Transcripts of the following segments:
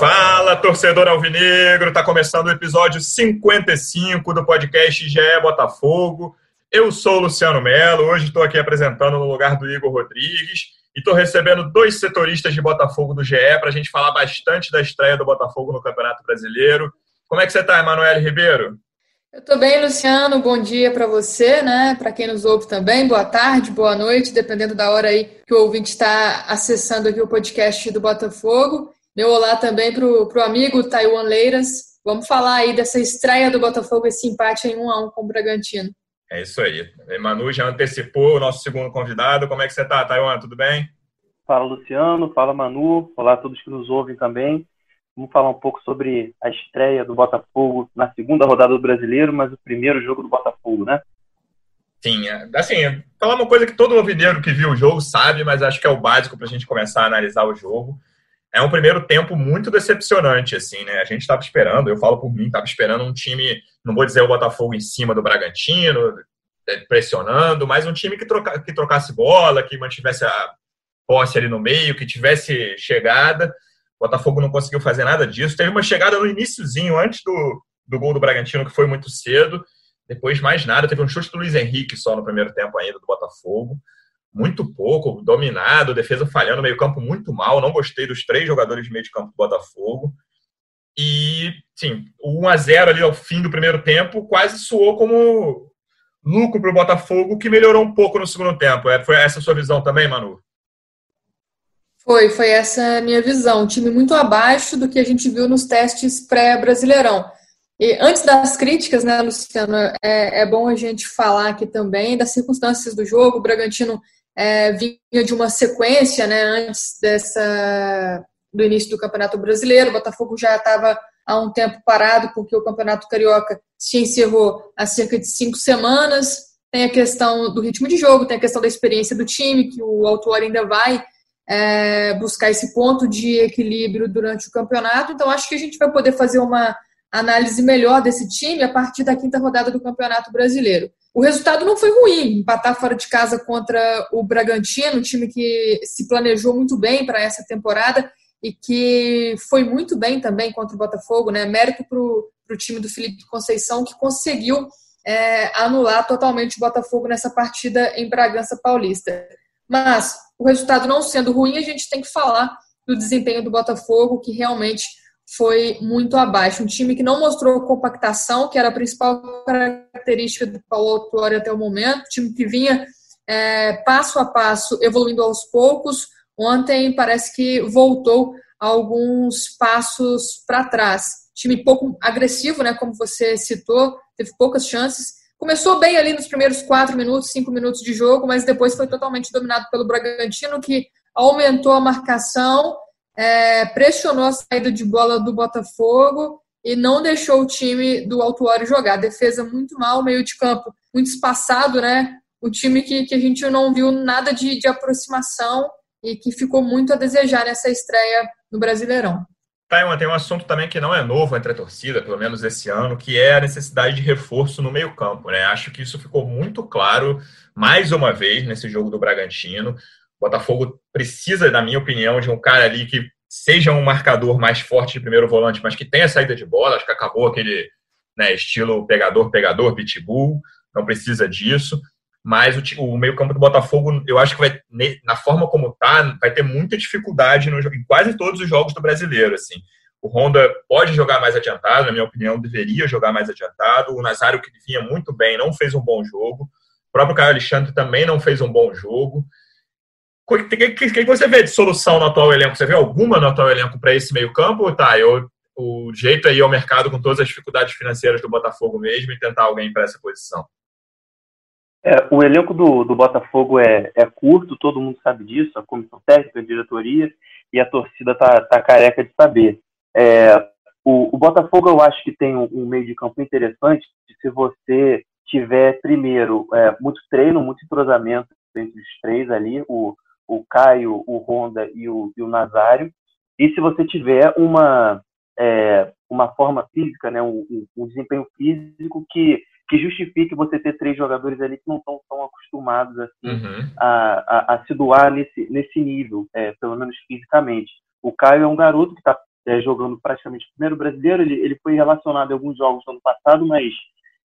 Fala, torcedor alvinegro! Tá começando o episódio 55 do podcast GE Botafogo. Eu sou o Luciano Melo, hoje estou aqui apresentando no lugar do Igor Rodrigues e estou recebendo dois setoristas de Botafogo do GE para a gente falar bastante da estreia do Botafogo no Campeonato Brasileiro. Como é que você está, Emanuele Ribeiro? Eu estou bem, Luciano. Bom dia para você, né? Para quem nos ouve também, boa tarde, boa noite, dependendo da hora aí que o ouvinte está acessando aqui o podcast do Botafogo. Meu olá também para o amigo Taiwan Leiras. Vamos falar aí dessa estreia do Botafogo, esse empate em 1 a 1 com o Bragantino. É isso aí. Manu já antecipou o nosso segundo convidado. Como é que você está, Taiwan? Tudo bem? Fala, Luciano. Fala, Manu. Olá a todos que nos ouvem também. Vamos falar um pouco sobre a estreia do Botafogo na segunda rodada do Brasileiro, mas o primeiro jogo do Botafogo, né? Sim, é, assim, falar uma coisa que todo ouvideiro que viu o jogo sabe, mas acho que é o básico para a gente começar a analisar o jogo é um primeiro tempo muito decepcionante, assim, né? A gente estava esperando, eu falo por mim, estava esperando um time, não vou dizer o Botafogo em cima do Bragantino, é, pressionando, mas um time que, troca, que trocasse bola, que mantivesse a posse ali no meio, que tivesse chegada. O Botafogo não conseguiu fazer nada disso. Teve uma chegada no iníciozinho, antes do, do gol do Bragantino, que foi muito cedo. Depois, mais nada. Teve um chute do Luiz Henrique só no primeiro tempo ainda do Botafogo muito pouco, dominado, defesa falhando, meio campo muito mal. Não gostei dos três jogadores de meio de campo do Botafogo. E, sim, o 1x0 ali ao fim do primeiro tempo quase soou como lucro para o Botafogo, que melhorou um pouco no segundo tempo. É, foi essa a sua visão também, Manu? Foi, foi essa a minha visão. Um time muito abaixo do que a gente viu nos testes pré-brasileirão. E antes das críticas, né, Luciano, é, é, bom a gente falar aqui também das circunstâncias do jogo. O Bragantino é, vinha de uma sequência, né, antes dessa do início do Campeonato Brasileiro. O Botafogo já estava há um tempo parado porque o Campeonato Carioca se encerrou há cerca de cinco semanas. Tem a questão do ritmo de jogo, tem a questão da experiência do time, que o autor ainda vai é, buscar esse ponto de equilíbrio durante o campeonato. Então, acho que a gente vai poder fazer uma análise melhor desse time a partir da quinta rodada do Campeonato Brasileiro. O resultado não foi ruim, empatar fora de casa contra o Bragantino, um time que se planejou muito bem para essa temporada e que foi muito bem também contra o Botafogo, né? Mérito para o time do Felipe Conceição que conseguiu é, anular totalmente o Botafogo nessa partida em Bragança Paulista. Mas o resultado não sendo ruim, a gente tem que falar do desempenho do Botafogo, que realmente foi muito abaixo. Um time que não mostrou compactação, que era a principal característica do Paulo Autuori até o momento, um time que vinha é, passo a passo, evoluindo aos poucos. Ontem parece que voltou alguns passos para trás. Time pouco agressivo, né, como você citou, teve poucas chances. Começou bem ali nos primeiros quatro minutos, cinco minutos de jogo, mas depois foi totalmente dominado pelo Bragantino, que aumentou a marcação é, pressionou a saída de bola do Botafogo e não deixou o time do Autuário jogar. Defesa muito mal, meio de campo muito espaçado, né? O time que, que a gente não viu nada de, de aproximação e que ficou muito a desejar nessa estreia no Brasileirão. Taiwan, tem um assunto também que não é novo entre a torcida, pelo menos esse ano, que é a necessidade de reforço no meio-campo. Né? Acho que isso ficou muito claro mais uma vez nesse jogo do Bragantino. Botafogo precisa, na minha opinião, de um cara ali que seja um marcador mais forte de primeiro volante, mas que tenha saída de bola. Acho que acabou aquele né, estilo pegador-pegador, pitbull, não precisa disso. Mas o, o meio-campo do Botafogo, eu acho que vai, na forma como tá, vai ter muita dificuldade no, em quase todos os jogos do brasileiro. Assim. O Honda pode jogar mais adiantado, na minha opinião, deveria jogar mais adiantado. O Nazário, que vinha muito bem, não fez um bom jogo. O próprio Caio Alexandre também não fez um bom jogo. O que, que, que, você vê de solução no atual elenco? Você vê alguma no atual elenco para esse meio-campo? Tá, eu, o jeito aí é o mercado com todas as dificuldades financeiras do Botafogo mesmo e tentar alguém para essa posição. É, o elenco do, do Botafogo é, é curto, todo mundo sabe disso, a comissão técnica, a diretoria e a torcida tá, tá careca de saber. É, o, o, Botafogo eu acho que tem um, um, meio de campo interessante se você tiver primeiro é, muito treino, muito entrosamento entre os três ali, o, o Caio, o Honda e o, e o Nazário, e se você tiver uma é, uma forma física, né, um, um, desempenho físico que, que justifique você ter três jogadores ali que não estão tão acostumados assim, uhum. a, a, a, se doar nesse, nesse nível, é, pelo menos fisicamente. O Caio é um garoto que está é, jogando praticamente o primeiro brasileiro, ele, ele foi relacionado a alguns jogos no ano passado, mas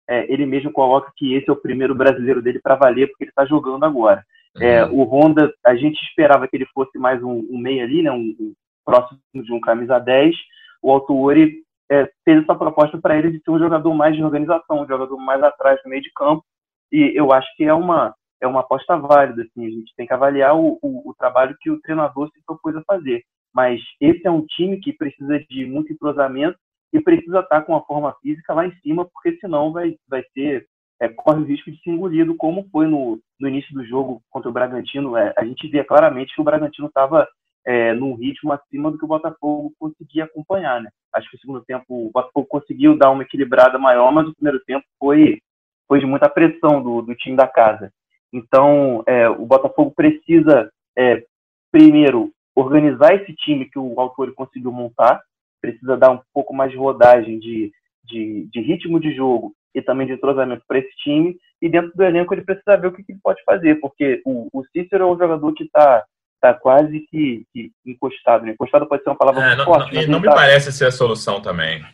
é, ele mesmo coloca que esse é o primeiro brasileiro dele para valer, porque ele está jogando agora. É, uhum. o Honda, a gente esperava que ele fosse mais um, um meio ali, né, um, um, próximo de um camisa 10. O Autuori é, fez essa proposta para ele de ser um jogador mais de organização, um jogador mais atrás do meio de campo. E eu acho que é uma, é uma aposta válida. Assim, a gente tem que avaliar o, o, o trabalho que o treinador se propôs a fazer. Mas esse é um time que precisa de muito entrosamento e precisa estar com a forma física lá em cima, porque senão vai, vai ser é, corre o risco de ser engolido, como foi no, no início do jogo contra o Bragantino. É, a gente via claramente que o Bragantino estava é, num ritmo acima do que o Botafogo conseguia acompanhar. Né? Acho que o segundo tempo o Botafogo conseguiu dar uma equilibrada maior, mas o primeiro tempo foi, foi de muita pressão do, do time da casa. Então, é, o Botafogo precisa, é, primeiro, organizar esse time que o autor conseguiu montar, precisa dar um pouco mais de rodagem, de, de, de ritmo de jogo e também de entrosamento para esse time. E dentro do elenco ele precisa ver o que, que ele pode fazer, porque o, o Cícero é um jogador que está tá quase que, que, encostado. Né? Encostado pode ser uma palavra é, não, forte. Não, não me tá... parece ser a solução também.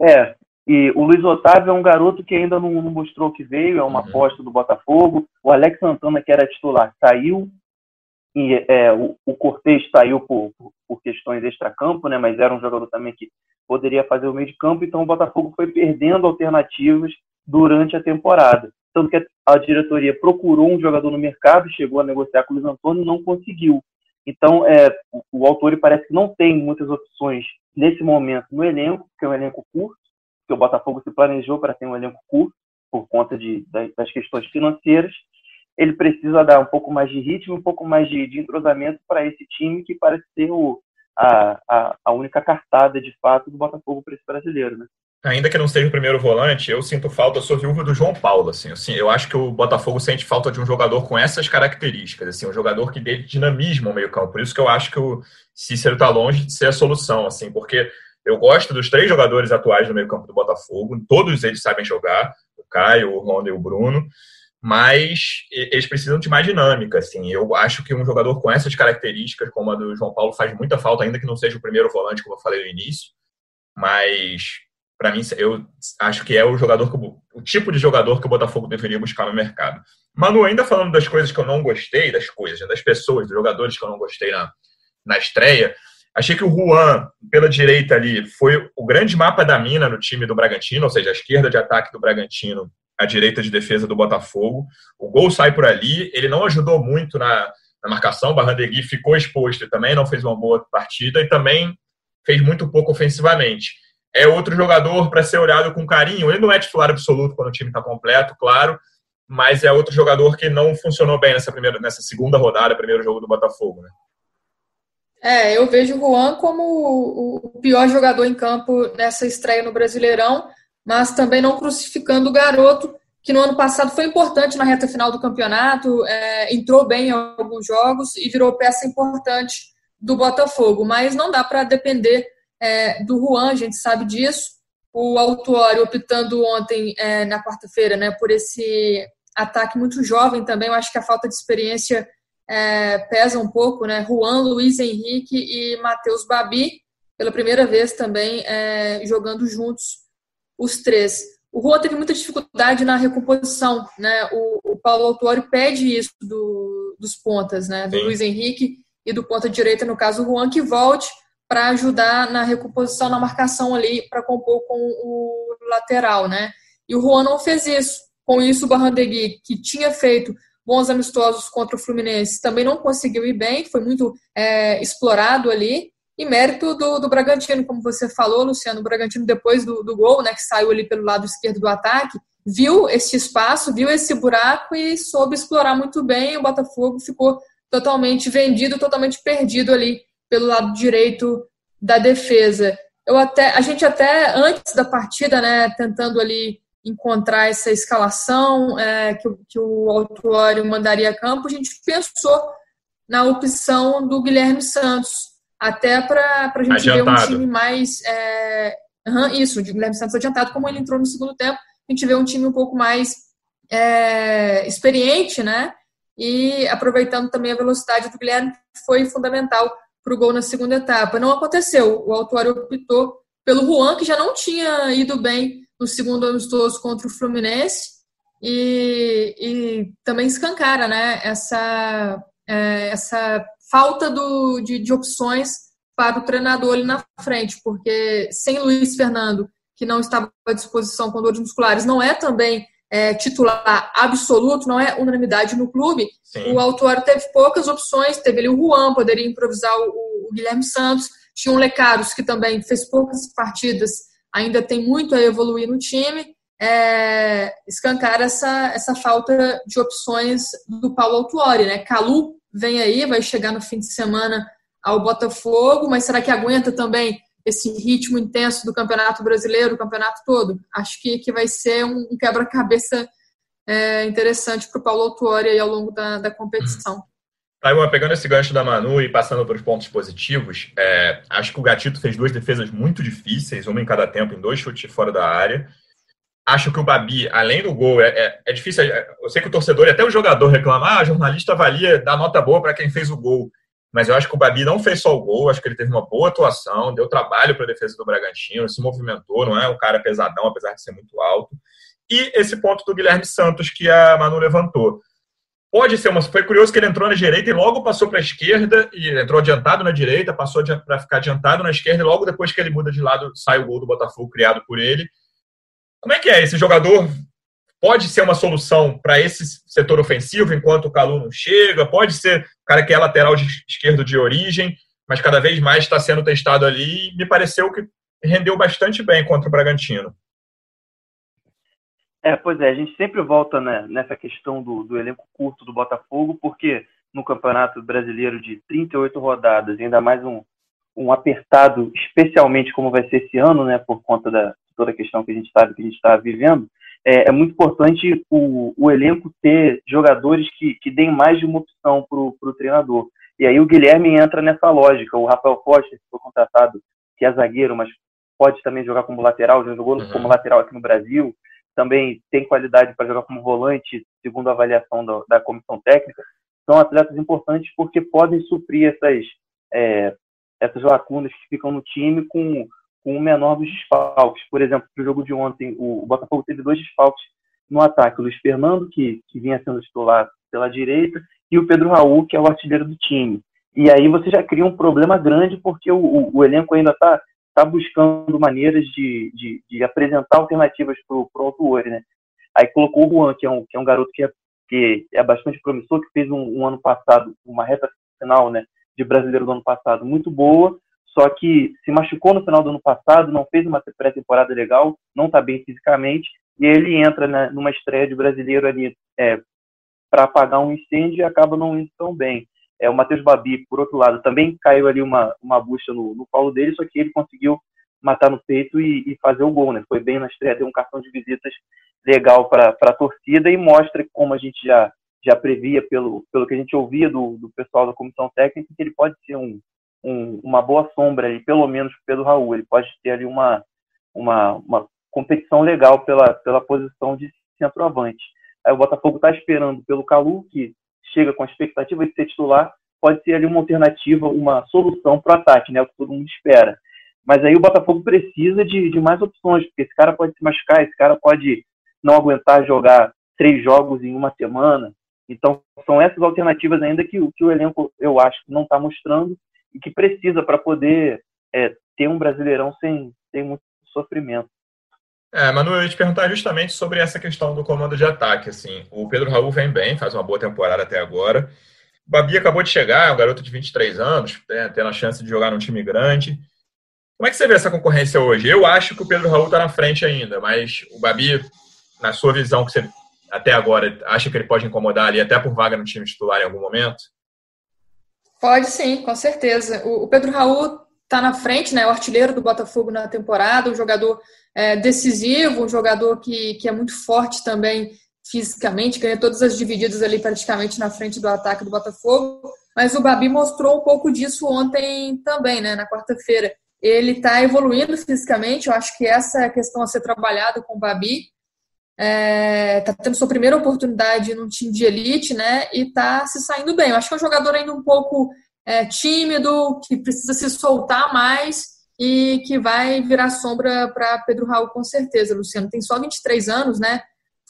É, e o Luiz Otávio é um garoto que ainda não, não mostrou que veio, é uma uhum. aposta do Botafogo. O Alex Santana, que era titular, saiu. E, é, o, o Cortez saiu por, por, por questões extra-campo, né? mas era um jogador também que poderia fazer o meio de campo. Então o Botafogo foi perdendo alternativas durante a temporada. Tanto que a diretoria procurou um jogador no mercado, chegou a negociar com o Luiz Antônio e não conseguiu. Então, é, o, o autor parece que não tem muitas opções nesse momento no elenco, porque é um elenco curto, que o Botafogo se planejou para ter um elenco curto, por conta de, das questões financeiras. Ele precisa dar um pouco mais de ritmo, um pouco mais de, de entrosamento para esse time que parece ser o, a, a, a única cartada de fato do Botafogo para esse brasileiro, né? ainda que não seja o primeiro volante, eu sinto falta, sou viúva do João Paulo, assim, assim, eu acho que o Botafogo sente falta de um jogador com essas características, assim, um jogador que dê dinamismo ao meio campo, por isso que eu acho que o Cícero está longe de ser a solução, assim, porque eu gosto dos três jogadores atuais no meio campo do Botafogo, todos eles sabem jogar, o Caio, o Ronda e o Bruno, mas eles precisam de mais dinâmica, assim, eu acho que um jogador com essas características, como a do João Paulo, faz muita falta, ainda que não seja o primeiro volante, como eu falei no início, mas para mim, eu acho que é o jogador que, o tipo de jogador que o Botafogo deveria buscar no mercado. Manu, ainda falando das coisas que eu não gostei, das coisas, né, das pessoas, dos jogadores que eu não gostei na, na estreia, achei que o Juan, pela direita ali, foi o grande mapa da mina no time do Bragantino, ou seja, a esquerda de ataque do Bragantino, a direita de defesa do Botafogo. O gol sai por ali, ele não ajudou muito na, na marcação, o Barrandegui ficou exposto também, não fez uma boa partida e também fez muito pouco ofensivamente é outro jogador para ser olhado com carinho. Ele não é titular absoluto quando o time está completo, claro, mas é outro jogador que não funcionou bem nessa primeira, nessa segunda rodada, primeiro jogo do Botafogo, né? É, eu vejo o Juan como o pior jogador em campo nessa estreia no Brasileirão, mas também não crucificando o garoto, que no ano passado foi importante na reta final do campeonato, é, entrou bem em alguns jogos e virou peça importante do Botafogo, mas não dá para depender é, do Juan, a gente sabe disso. O Autuori optando ontem, é, na quarta-feira, né, por esse ataque muito jovem também. Eu acho que a falta de experiência é, pesa um pouco, né? Juan, Luiz Henrique e Matheus Babi, pela primeira vez também é, jogando juntos os três. O Juan teve muita dificuldade na recomposição, né? O, o Paulo Autuori pede isso do, dos pontas, né? Do Sim. Luiz Henrique e do ponta direita, no caso o Juan, que volte para ajudar na recomposição, na marcação ali, para compor com o lateral, né? E o Juan não fez isso. Com isso, o Barrandegui, que tinha feito bons amistosos contra o Fluminense, também não conseguiu ir bem, foi muito é, explorado ali. E mérito do, do Bragantino, como você falou, Luciano, o Bragantino, depois do, do gol, né, que saiu ali pelo lado esquerdo do ataque, viu esse espaço, viu esse buraco e soube explorar muito bem. O Botafogo ficou totalmente vendido, totalmente perdido ali pelo lado direito da defesa. Eu até, a gente até antes da partida, né, tentando ali encontrar essa escalação é, que, que o autuário mandaria a campo, a gente pensou na opção do Guilherme Santos, até para a gente adiantado. ver um time mais. É, uhum, isso, o Guilherme Santos adiantado, como ele entrou no segundo tempo, a gente vê um time um pouco mais é, experiente, né? E aproveitando também a velocidade do Guilherme, que foi fundamental para o gol na segunda etapa. Não aconteceu, o autuário optou pelo Juan, que já não tinha ido bem no segundo amistoso contra o Fluminense, e, e também escancara né, essa, é, essa falta do, de, de opções para o treinador ali na frente, porque sem Luiz Fernando, que não estava à disposição com dores musculares, não é também é, titular absoluto, não é unanimidade no clube. Sim. O Autuário teve poucas opções, teve ali o Juan, poderia improvisar o, o Guilherme Santos, tinha o Lecaros, que também fez poucas partidas, ainda tem muito a evoluir no time. É, escancar essa, essa falta de opções do Paulo Autuori, né? Calu vem aí, vai chegar no fim de semana ao Botafogo, mas será que aguenta também esse ritmo intenso do Campeonato Brasileiro, o campeonato todo? Acho que, que vai ser um, quebra-cabeça é, interessante para o Paulo Autuori ao longo da, da competição. Taiwan, pegando esse gancho da Manu e passando para os pontos positivos, é, acho que o Gatito fez duas defesas muito difíceis, uma em cada tempo, em dois chutes fora da área. Acho que o Babi, além do gol, é, é, é difícil. É, eu sei que o torcedor e até o jogador reclamam, ah, jornalista avalia, dá nota boa para quem fez o gol. Mas eu acho que o Babi não fez só o gol, acho que ele teve uma boa atuação, deu trabalho para a defesa do Bragantino, se movimentou, não é um cara pesadão, apesar de ser muito alto. E esse ponto do Guilherme Santos que a Manu levantou. Pode ser uma. Foi curioso que ele entrou na direita e logo passou para a esquerda, e entrou adiantado na direita, passou para ficar adiantado na esquerda, e logo depois que ele muda de lado, sai o gol do Botafogo criado por ele. Como é que é? Esse jogador pode ser uma solução para esse setor ofensivo enquanto o Calu não chega? Pode ser o cara que é lateral de esquerdo de origem, mas cada vez mais está sendo testado ali e me pareceu que rendeu bastante bem contra o Bragantino. É, pois é, a gente sempre volta né, nessa questão do, do, elenco curto do Botafogo, porque no Campeonato Brasileiro de 38 rodadas, ainda mais um, um apertado, especialmente como vai ser esse ano, né, por conta da toda a questão que a gente está que a gente está vivendo, é, é, muito importante o, o elenco ter jogadores que, que deem mais de uma opção para o treinador. E aí o Guilherme entra nessa lógica. O Rafael Costa, que foi contratado, que é zagueiro, mas pode também jogar como lateral, já jogou uhum. como lateral aqui no Brasil também tem qualidade para jogar como volante, segundo a avaliação da, da, comissão técnica, são atletas importantes porque podem suprir essas, é, essas lacunas que ficam no time com, com o menor dos desfalques. Por exemplo, no jogo de ontem, o, Botafogo teve dois desfalques no ataque: o Luiz Fernando, que, que vinha sendo titular pela direita, e o Pedro Raul, que é o artilheiro do time. E aí você já cria um problema grande porque o, o, o elenco ainda está está buscando maneiras de, de, de apresentar alternativas para o autor, né? Aí colocou o Juan, que é um, que é um garoto que é, que é bastante promissor, que fez um, um ano passado, uma reta final, né, de brasileiro do ano passado muito boa, só que se machucou no final do ano passado, não fez uma pré-temporada legal, não está bem fisicamente, e ele entra né, numa estreia de brasileiro ali é, para apagar um incêndio e acaba não indo tão bem. É, o Matheus Babi, por outro lado, também caiu ali uma, uma bucha no, no colo dele, só que ele conseguiu matar no peito e, e, fazer o gol, né? Foi bem na estreia, deu um cartão de visitas legal para a torcida e mostra como a gente já, já previa pelo, pelo que a gente ouvia do, do pessoal da comissão técnica, que ele pode ser um, um, uma boa sombra ali, pelo menos pelo Raul. Ele pode ter ali uma, uma, uma competição legal pela, pela posição de centroavante. Aí o Botafogo está esperando pelo Calu, que chega com a expectativa de ser titular, pode ser ali uma alternativa, uma solução para o ataque, né? O que todo mundo espera. Mas aí o Botafogo precisa de, de mais opções, porque esse cara pode se machucar, esse cara pode não aguentar jogar três jogos em uma semana. Então, são essas alternativas ainda que, que o elenco, eu acho, não está mostrando e que precisa para poder é, ter um brasileirão sem, sem muito sofrimento. É, Manu, eu ia te perguntar justamente sobre essa questão do comando de ataque. Assim, o Pedro Raul vem bem, faz uma boa temporada até agora. O Babi acabou de chegar, é um garoto de 23 anos, né, tendo a chance de jogar num time grande. Como é que você vê essa concorrência hoje? Eu acho que o Pedro Raul está na frente ainda, mas o Babi, na sua visão, que você até agora acha que ele pode incomodar ali até por vaga no time titular em algum momento? Pode sim, com certeza. O Pedro Raul está na frente, né? O artilheiro do Botafogo na temporada, um jogador é, decisivo, um jogador que, que é muito forte também fisicamente, ganha todas as divididas ali praticamente na frente do ataque do Botafogo. Mas o Babi mostrou um pouco disso ontem também, né? Na quarta-feira. Ele está evoluindo fisicamente, eu acho que essa é a questão a ser trabalhada com o Babi. É, tá tendo sua primeira oportunidade no time de elite, né? E está se saindo bem. Eu acho que é um jogador ainda um pouco é, tímido, que precisa se soltar mais e que vai virar sombra para Pedro Raul com certeza. Luciano tem só 23 anos, né?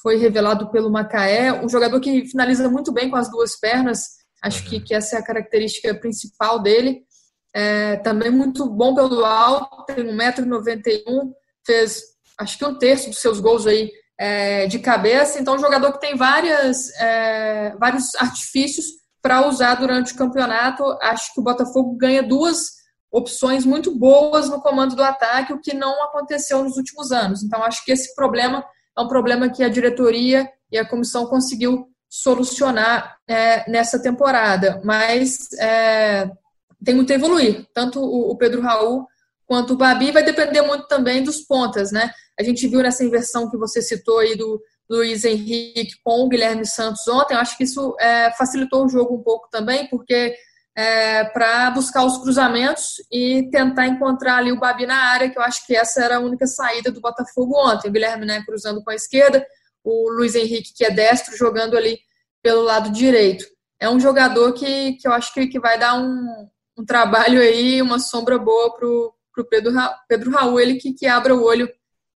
Foi revelado pelo Macaé, um jogador que finaliza muito bem com as duas pernas. Acho que, que essa é a característica principal dele. É, também muito bom pelo alto, tem 1,91m, fez acho que um terço dos seus gols aí é, de cabeça. Então, um jogador que tem várias, é, vários artifícios para usar durante o campeonato. Acho que o Botafogo ganha duas opções muito boas no comando do ataque, o que não aconteceu nos últimos anos. Então, acho que esse problema é um problema que a diretoria e a comissão conseguiu solucionar é, nessa temporada. Mas é, tem muito a evoluir. Tanto o, o Pedro Raul quanto o Babi vai depender muito também dos pontas, né? A gente viu nessa inversão que você citou aí do Luiz Henrique com o Guilherme Santos ontem, eu acho que isso é, facilitou o jogo um pouco também, porque é, para buscar os cruzamentos e tentar encontrar ali o Babi na área, que eu acho que essa era a única saída do Botafogo ontem. O Guilherme né, cruzando com a esquerda, o Luiz Henrique, que é destro, jogando ali pelo lado direito. É um jogador que, que eu acho que, que vai dar um, um trabalho aí, uma sombra boa para o Pedro, Pedro Raul, ele que, que abra o olho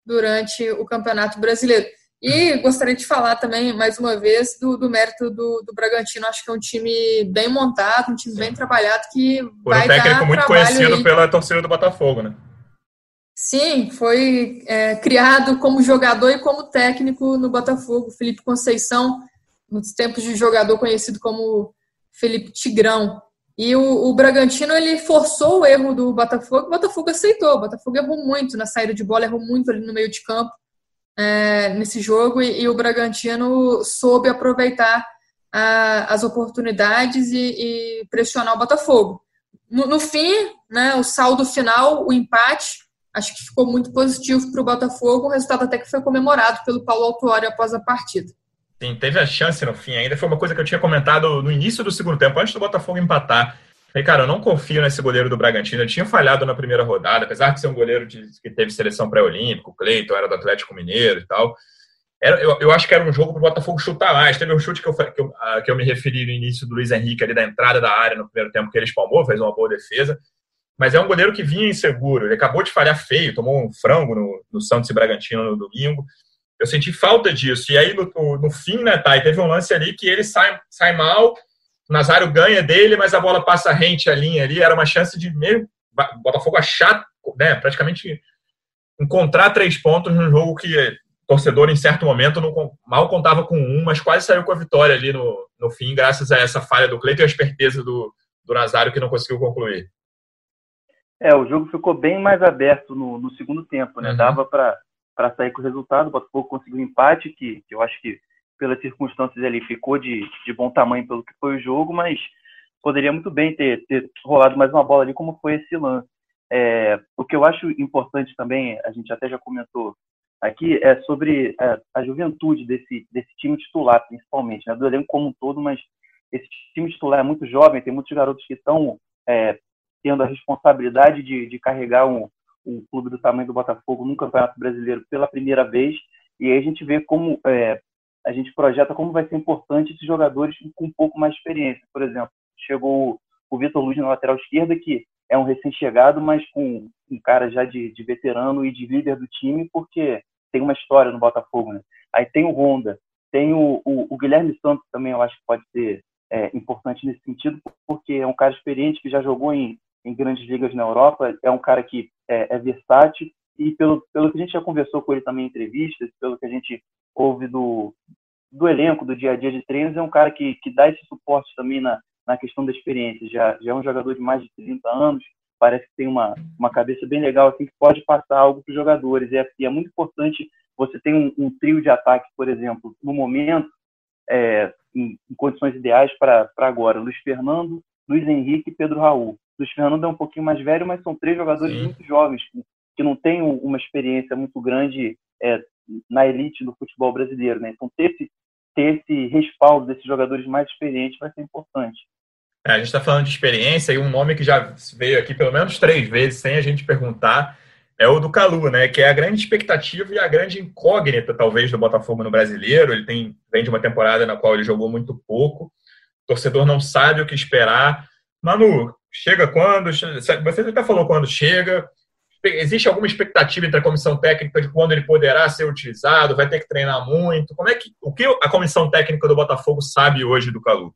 durante o Campeonato Brasileiro. E gostaria de falar também, mais uma vez, do, do mérito do, do, Bragantino. Acho que é um time bem montado, um time Sim. bem trabalhado que Por vai um técnico muito conhecido aí. pela torcida do Botafogo, né? Sim, foi é, criado como jogador e como técnico no Botafogo. Felipe Conceição, nos tempos de jogador conhecido como Felipe Tigrão. E o, o, Bragantino ele forçou o erro do Botafogo, o Botafogo aceitou. O Botafogo errou muito na saída de bola, errou muito ali no meio de campo é, nesse jogo e, e, o Bragantino soube aproveitar a, as oportunidades e, e, pressionar o Botafogo. No, no, fim, né, o saldo final, o empate, acho que ficou muito positivo para o Botafogo, o resultado até que foi comemorado pelo Paulo Autuori após a partida. Sim, teve a chance no fim ainda, foi uma coisa que eu tinha comentado no início do segundo tempo, antes do Botafogo empatar Falei, cara, eu não confio nesse goleiro do Bragantino. Ele tinha falhado na primeira rodada, apesar de ser um goleiro de, que teve seleção pré-olímpico, o Cleiton era do Atlético Mineiro e tal. Era, eu, eu, acho que era um jogo para o Botafogo chutar mais. Teve um chute que eu, que, eu, ah, que eu me referi no início do Luiz Henrique, ali da entrada da área no primeiro tempo, que ele espalmou, fez uma boa defesa. Mas é um goleiro que vinha inseguro. Ele acabou de falhar feio, tomou um frango no, no Santos e Bragantino no domingo. Eu senti falta disso. E aí, no, no fim, né, Thay, teve um lance ali que ele sai, sai mal o Nazário ganha dele, mas a bola passa rente a linha ali. Era uma chance de meio Botafogo achar, né, praticamente encontrar três pontos num jogo que torcedor em certo momento não, mal contava com um, mas quase saiu com a vitória ali no, no fim, graças a essa falha do Cleiton e a esperteza do, do Nazário que não conseguiu concluir. É, o jogo ficou bem mais aberto no, no segundo tempo, né? Uhum. Dava para sair com o resultado. O Botafogo conseguiu um empate, que, que eu acho que pelas circunstâncias ali, ficou de, de bom tamanho pelo que foi o jogo, mas poderia muito bem ter, ter rolado mais uma bola ali, como foi esse lance. É, o que eu acho importante também, a gente até já comentou aqui, é sobre é, a juventude desse, desse time titular, principalmente, né, do elenco como um todo, mas esse time titular é muito jovem, tem muitos garotos que estão é, tendo a responsabilidade de, de carregar um, um clube do tamanho do Botafogo no Campeonato Brasileiro pela primeira vez, e aí a gente vê como é, a gente projeta como vai ser importante esses jogadores com um pouco mais de experiência. Por exemplo, chegou o Vitor Luiz na lateral esquerda, que é um recém-chegado, mas com um cara já de, de, veterano e de líder do time, porque tem uma história no Botafogo. Né? Aí tem o Honda, tem o, o, o Guilherme Santos também, eu acho que pode ser é, importante nesse sentido, porque é um cara experiente que já jogou em, em grandes ligas na Europa, é um cara que é, é versátil e pelo, pelo que a gente já conversou com ele também em entrevistas, pelo que a gente ouve do, do elenco, do dia a dia de treinos, é um cara que, que dá esse suporte também na, na questão da experiência. Já, já é um jogador de mais de 30 anos, parece que tem uma, uma cabeça bem legal, assim, que pode passar algo para os jogadores. E é, é, muito importante você ter um, um, trio de ataque, por exemplo, no momento, é, em, em, condições ideais para agora. Luiz Fernando, Luiz Henrique e Pedro Raul. Luiz Fernando é um pouquinho mais velho, mas são três jogadores Sim. muito jovens, que, não têm uma experiência muito grande é, na elite do futebol brasileiro. Né? Então, ter esse, ter esse respaldo desses jogadores mais experientes vai ser importante. É, a gente está falando de experiência e um nome que já veio aqui pelo menos três vezes, sem a gente perguntar, é o do Calu, né? Que é a grande expectativa e a grande incógnita, talvez, do Botafogo no brasileiro. Ele tem, vem de uma temporada na qual ele jogou muito pouco. O torcedor não sabe o que esperar. Manu, chega quando? Você até falou quando chega. Existe alguma expectativa entre a comissão técnica de quando ele poderá ser utilizado? Vai ter que treinar muito? Como é que o que a comissão técnica do Botafogo sabe hoje do Calu?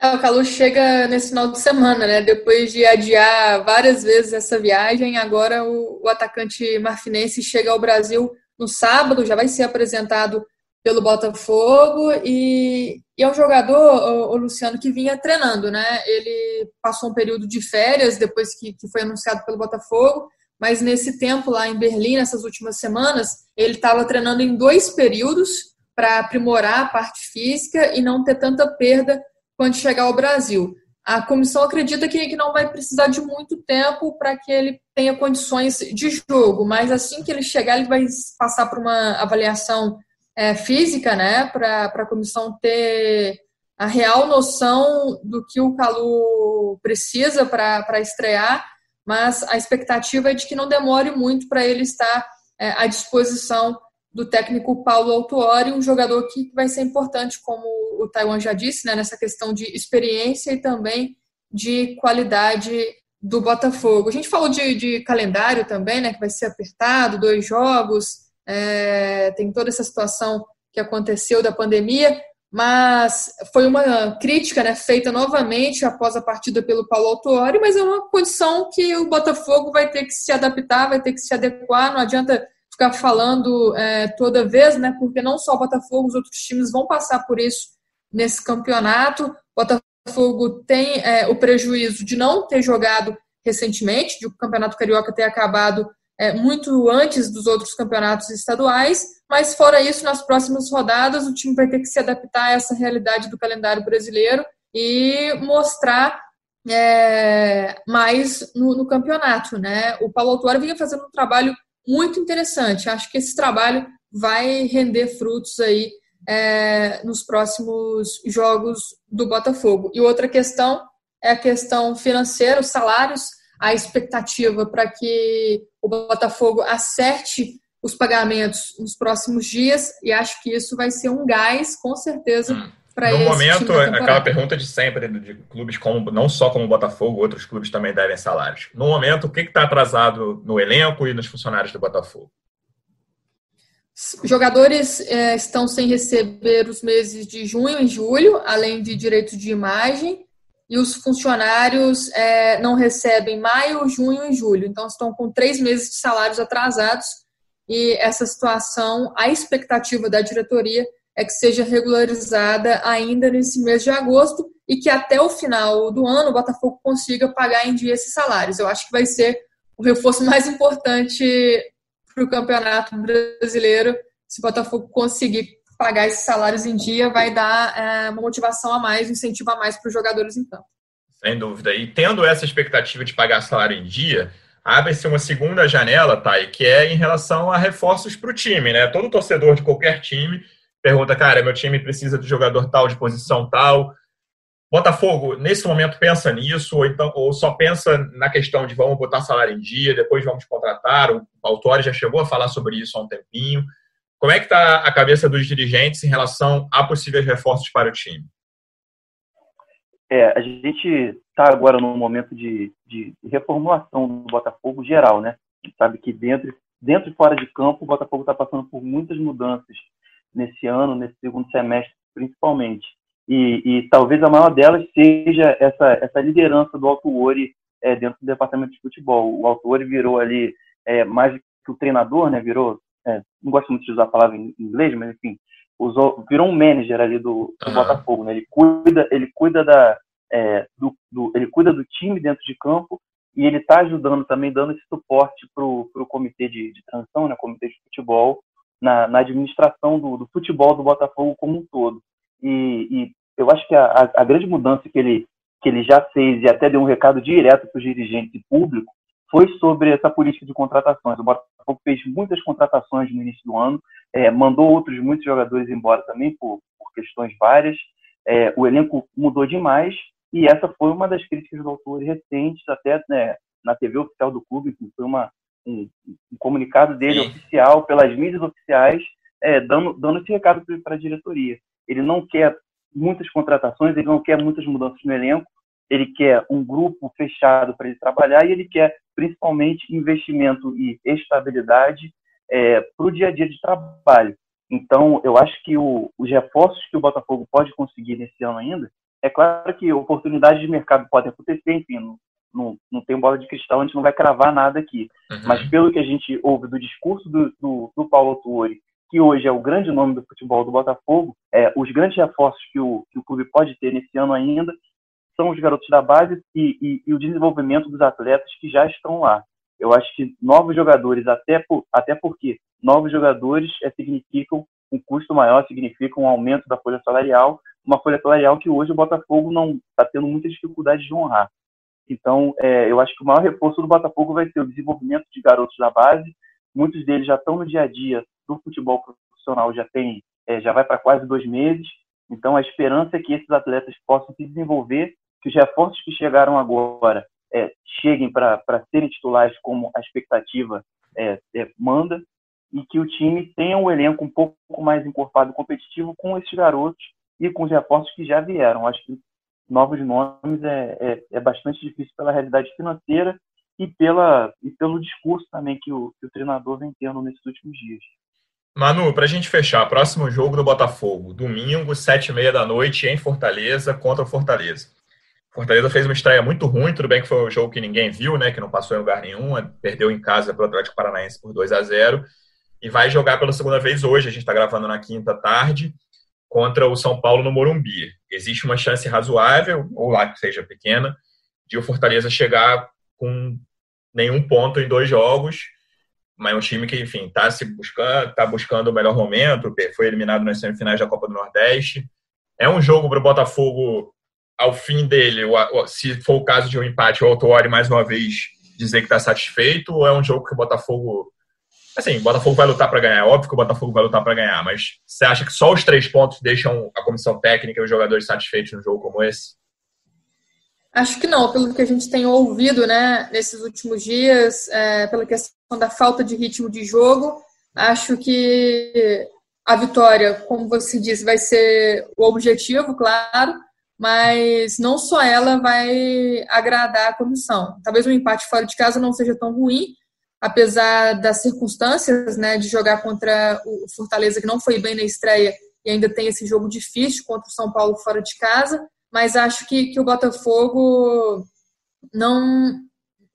É, o Calu chega nesse final de semana, né? Depois de adiar várias vezes essa viagem, agora o, o atacante marfinense chega ao Brasil no sábado, já vai ser apresentado pelo Botafogo e, e é um jogador, o, o, Luciano, que vinha treinando, né? Ele passou um período de férias depois que, que foi anunciado pelo Botafogo, mas nesse tempo lá em Berlim, nessas últimas semanas, ele estava treinando em dois períodos para aprimorar a parte física e não ter tanta perda quando chegar ao Brasil. A comissão acredita que, que não vai precisar de muito tempo para que ele tenha condições de jogo, mas assim que ele chegar, ele vai passar por uma avaliação é, física, né, para a comissão ter a real noção do que o Calu precisa para estrear, mas a expectativa é de que não demore muito para ele estar é, à disposição do técnico Paulo Autuori, um jogador que vai ser importante, como o Taiwan já disse, né, nessa questão de experiência e também de qualidade do Botafogo. A gente falou de, de calendário também, né, que vai ser apertado, dois jogos, é, tem toda essa situação que aconteceu da pandemia, mas foi uma crítica né, feita novamente após a partida pelo Paulo Autuori, mas é uma condição que o Botafogo vai ter que se adaptar, vai ter que se adequar, não adianta ficar falando é, toda vez, né? Porque não só o Botafogo, os outros times vão passar por isso nesse campeonato. O Botafogo tem é, o prejuízo de não ter jogado recentemente, de o Campeonato Carioca ter acabado é, muito antes dos outros campeonatos estaduais, mas fora isso, nas próximas rodadas, o time vai ter que se adaptar a essa realidade do calendário brasileiro e mostrar é, mais no, no, campeonato, né? O Paulo Autuari vinha fazendo um trabalho muito interessante. Acho que esse trabalho vai render frutos aí é, nos próximos jogos do Botafogo. E outra questão é a questão financeira, os salários, a expectativa para que o Botafogo acerte os pagamentos nos próximos dias, e acho que isso vai ser um gás, com certeza, hum. para No momento, aquela pergunta de sempre, de clubes como, não só como o Botafogo, outros clubes também devem salários. No momento, o que está atrasado no elenco e nos funcionários do Botafogo? Jogadores é, estão sem receber os meses de junho e julho, além de direitos de imagem, e os funcionários é, não recebem maio, junho e julho. Então, estão com três meses de salários atrasados, e essa situação, a expectativa da diretoria é que seja regularizada ainda nesse mês de agosto e que até o final do ano o Botafogo consiga pagar em dia esses salários. Eu acho que vai ser o reforço mais importante para o Campeonato Brasileiro. Se o Botafogo conseguir pagar esses salários em dia, vai dar é, uma motivação a mais, um incentivo a mais para os jogadores em campo. Sem dúvida. E tendo essa expectativa de pagar salário em dia, abre-se uma segunda janela, Thay, que é em relação a reforços para o time, né? Todo torcedor de qualquer time pergunta, cara, meu time precisa de jogador tal, de posição tal, Botafogo, nesse momento, pensa nisso, ou, então, ou só pensa na questão de vamos botar salário em dia, depois vamos contratar. O Autori já chegou a falar sobre isso há um tempinho. Como é que está a cabeça dos dirigentes em relação a possíveis reforços para o time? É, a gente está agora num momento de, de, reformulação do Botafogo geral, né? A gente sabe que dentro, dentro e fora de campo, o Botafogo está passando por muitas mudanças nesse ano, nesse segundo semestre, principalmente. E, e, talvez a maior delas seja essa, essa liderança do Autuori é, dentro do departamento de futebol. O Autuori virou ali é, mais que o treinador, né? Virou, é, não gosto muito de usar a palavra em inglês, mas enfim, usou, virou um manager ali do, do uhum. Botafogo. Né? Ele cuida, ele cuida da, é, do, do, ele cuida do time dentro de campo e ele está ajudando também, dando esse suporte para o comitê de, de transição, né? Comitê de futebol na, na administração do, do futebol do Botafogo como um todo. E, e eu acho que a, a, grande mudança que ele, que ele já fez e até deu um recado direto para os dirigentes e público, foi sobre essa política de contratações. O Botafogo fez muitas contratações no início do ano, é, mandou outros muitos jogadores embora também por, por questões várias. É, o elenco mudou demais e essa foi uma das críticas do autor recentes, até né, na TV oficial do clube, que foi uma, um, um comunicado dele Sim. oficial pelas mídias oficiais, é, dando, dando esse recado para a diretoria. Ele não quer muitas contratações, ele não quer muitas mudanças no elenco, ele quer um grupo fechado para ele trabalhar e ele quer principalmente investimento e estabilidade é, para o dia a dia de trabalho. Então, eu acho que o, os reforços que o Botafogo pode conseguir nesse ano ainda, é claro que oportunidades de mercado podem acontecer, enfim, não, não, não tem bola de cristal, a gente não vai cravar nada aqui. Uhum. Mas pelo que a gente ouve do discurso do, do, do Paulo Tuori, que hoje é o grande nome do futebol do Botafogo, é, os grandes reforços que o, que o clube pode ter nesse ano ainda são os garotos da base e, e, e, o desenvolvimento dos atletas que já estão lá. Eu acho que novos jogadores, até, por, até porque novos jogadores é, significam um custo maior, significam um aumento da folha salarial, uma folha salarial que hoje o Botafogo não está tendo muita dificuldade de honrar. Então, é, eu acho que o maior reforço do Botafogo vai ser o desenvolvimento de garotos da base. Muitos deles já estão no dia a dia do futebol profissional, já tem, é, já vai para quase dois meses. Então, a esperança é que esses atletas possam se desenvolver que os reforços que chegaram agora é, cheguem para serem titulares como a expectativa é, é, manda e que o time tenha um elenco um pouco mais encorpado e competitivo com esses garotos e com os reforços que já vieram. Acho que novos nomes é, é, é bastante difícil pela realidade financeira e, pela, e pelo discurso também que o, que o treinador vem tendo nesses últimos dias. Manu, para a gente fechar, próximo jogo do Botafogo, domingo, sete e meia da noite, em Fortaleza, contra o Fortaleza. Fortaleza fez uma estreia muito ruim, tudo bem que foi um jogo que ninguém viu, né, que não passou em lugar nenhum, perdeu em casa para o Atlético Paranaense por 2 a 0 e vai jogar pela segunda vez hoje, a gente está gravando na quinta tarde, contra o São Paulo no Morumbi. Existe uma chance razoável, ou lá que seja pequena, de o Fortaleza chegar com nenhum ponto em dois jogos, mas é um time que, enfim, está se buscando, está buscando o melhor momento, foi eliminado nas semifinais da Copa do Nordeste. É um jogo para o Botafogo ao fim dele, se for o caso de um empate, o Autuori mais uma vez dizer que está satisfeito, ou é um jogo que o Botafogo. Assim, o Botafogo vai lutar para ganhar, é óbvio que o Botafogo vai lutar para ganhar, mas você acha que só os três pontos deixam a comissão técnica e os jogadores satisfeitos num jogo como esse? Acho que não, pelo que a gente tem ouvido né, nesses últimos dias, é, pela questão da falta de ritmo de jogo, acho que a vitória, como você disse, vai ser o objetivo, claro, mas não só ela vai agradar a comissão. Talvez um empate fora de casa não seja tão ruim, apesar das circunstâncias né, de jogar contra o Fortaleza, que não foi bem na estreia, e ainda tem esse jogo difícil contra o São Paulo fora de casa, mas acho que, que o Botafogo não,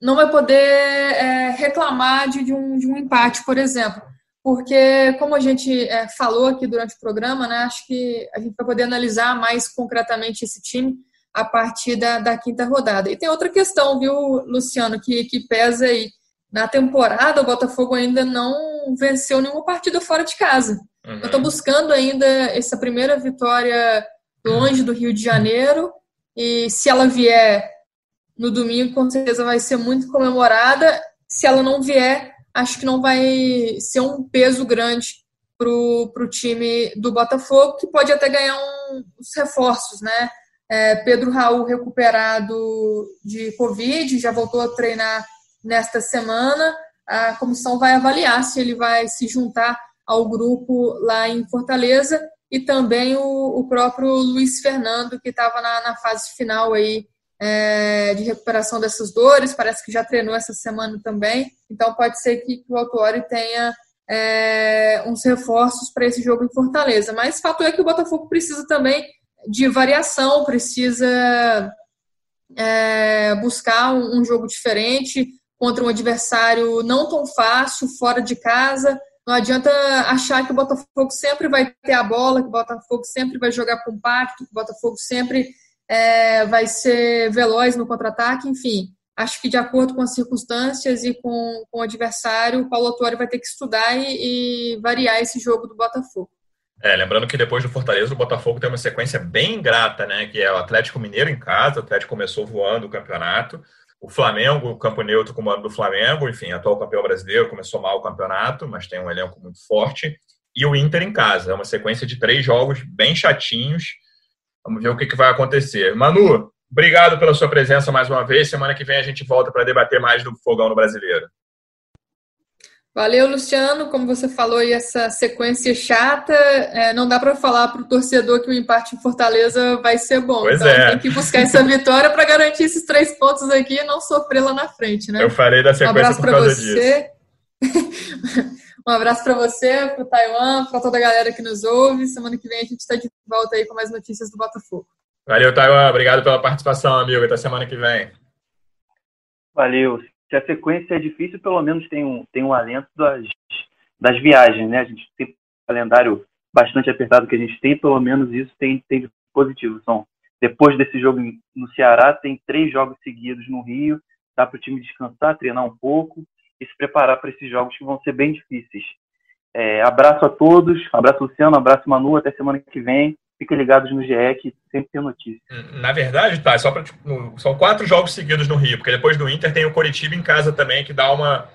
não vai poder é, reclamar de, de, um, de um empate, por exemplo porque, como a gente é, falou aqui durante o programa, né, acho que a gente vai poder analisar mais concretamente esse time a partir da, da quinta rodada. E tem outra questão, viu, Luciano, que, que pesa aí. Na temporada, o Botafogo ainda não venceu nenhuma partida fora de casa. Uhum. Eu estou buscando ainda essa primeira vitória longe do Rio de Janeiro. E se ela vier no domingo, com certeza vai ser muito comemorada. Se ela não vier, acho que não vai ser um peso grande para o time do Botafogo, que pode até ganhar uns reforços, né? É, Pedro Raul recuperado de Covid, já voltou a treinar nesta semana. A comissão vai avaliar se ele vai se juntar ao grupo lá em Fortaleza e também o, o próprio Luiz Fernando, que estava na, na, fase final aí é, de recuperação dessas dores, parece que já treinou essa semana também, então pode ser que, que o Autuori tenha é, uns reforços para esse jogo em Fortaleza. Mas fato é que o Botafogo precisa também de variação, precisa é, buscar um, um jogo diferente contra um adversário não tão fácil, fora de casa. Não adianta achar que o Botafogo sempre vai ter a bola, que o Botafogo sempre vai jogar compacto, que o Botafogo sempre é, vai ser veloz no contra-ataque, enfim. Acho que de acordo com as circunstâncias e com, com o adversário, o Paulo Autuori vai ter que estudar e, e, variar esse jogo do Botafogo. É, lembrando que depois do Fortaleza, o Botafogo tem uma sequência bem ingrata, né? Que é o Atlético Mineiro em casa, o Atlético começou voando o campeonato. O Flamengo, o campo neutro com o mando do Flamengo, enfim, atual campeão brasileiro, começou mal o campeonato, mas tem um elenco muito forte. E o Inter em casa, é uma sequência de três jogos bem chatinhos. Vamos ver o que, que vai acontecer. Manu, obrigado pela sua presença mais uma vez. Semana que vem a gente volta para debater mais do fogão no brasileiro. Valeu, Luciano. Como você falou essa sequência chata, é, não dá para falar para o torcedor que o empate em Fortaleza vai ser bom. Pois então é. tem que buscar essa vitória para garantir esses três pontos aqui e não sofrer lá na frente, né? Eu falei da Um sequência abraço por causa você. disso. Um abraço para você, para o Taiwan, para toda a galera que nos ouve. Semana que vem a gente está de volta aí com mais notícias do Botafogo. Valeu, Taiwan. Obrigado pela participação, amigo. Até semana que vem. Valeu. Se a sequência é difícil, pelo menos tem um, tem um alento das, das viagens, né? A gente tem um calendário bastante apertado que a gente tem, pelo menos isso tem, tem de positivo. São, depois desse jogo no Ceará, tem três jogos seguidos no Rio, dá para o time descansar, treinar um pouco e se preparar para esses jogos que vão ser bem difíceis. É, abraço a todos, abraço Luciano, abraço Manu, até semana que vem. Fiquem ligados no GE que sempre tem notícia. Na verdade, tá, só pra, tipo, são quatro jogos seguidos no Rio, porque depois do Inter tem o Coritiba em casa também, que dá uma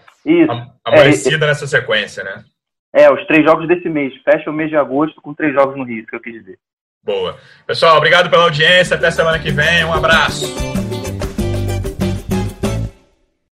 amolecida é, nessa sequência, né? É, os três jogos desse mês. Fecha o mês de agosto com três jogos no Rio, isso que eu quis dizer. Boa. Pessoal, obrigado pela audiência. Até semana que vem. Um abraço.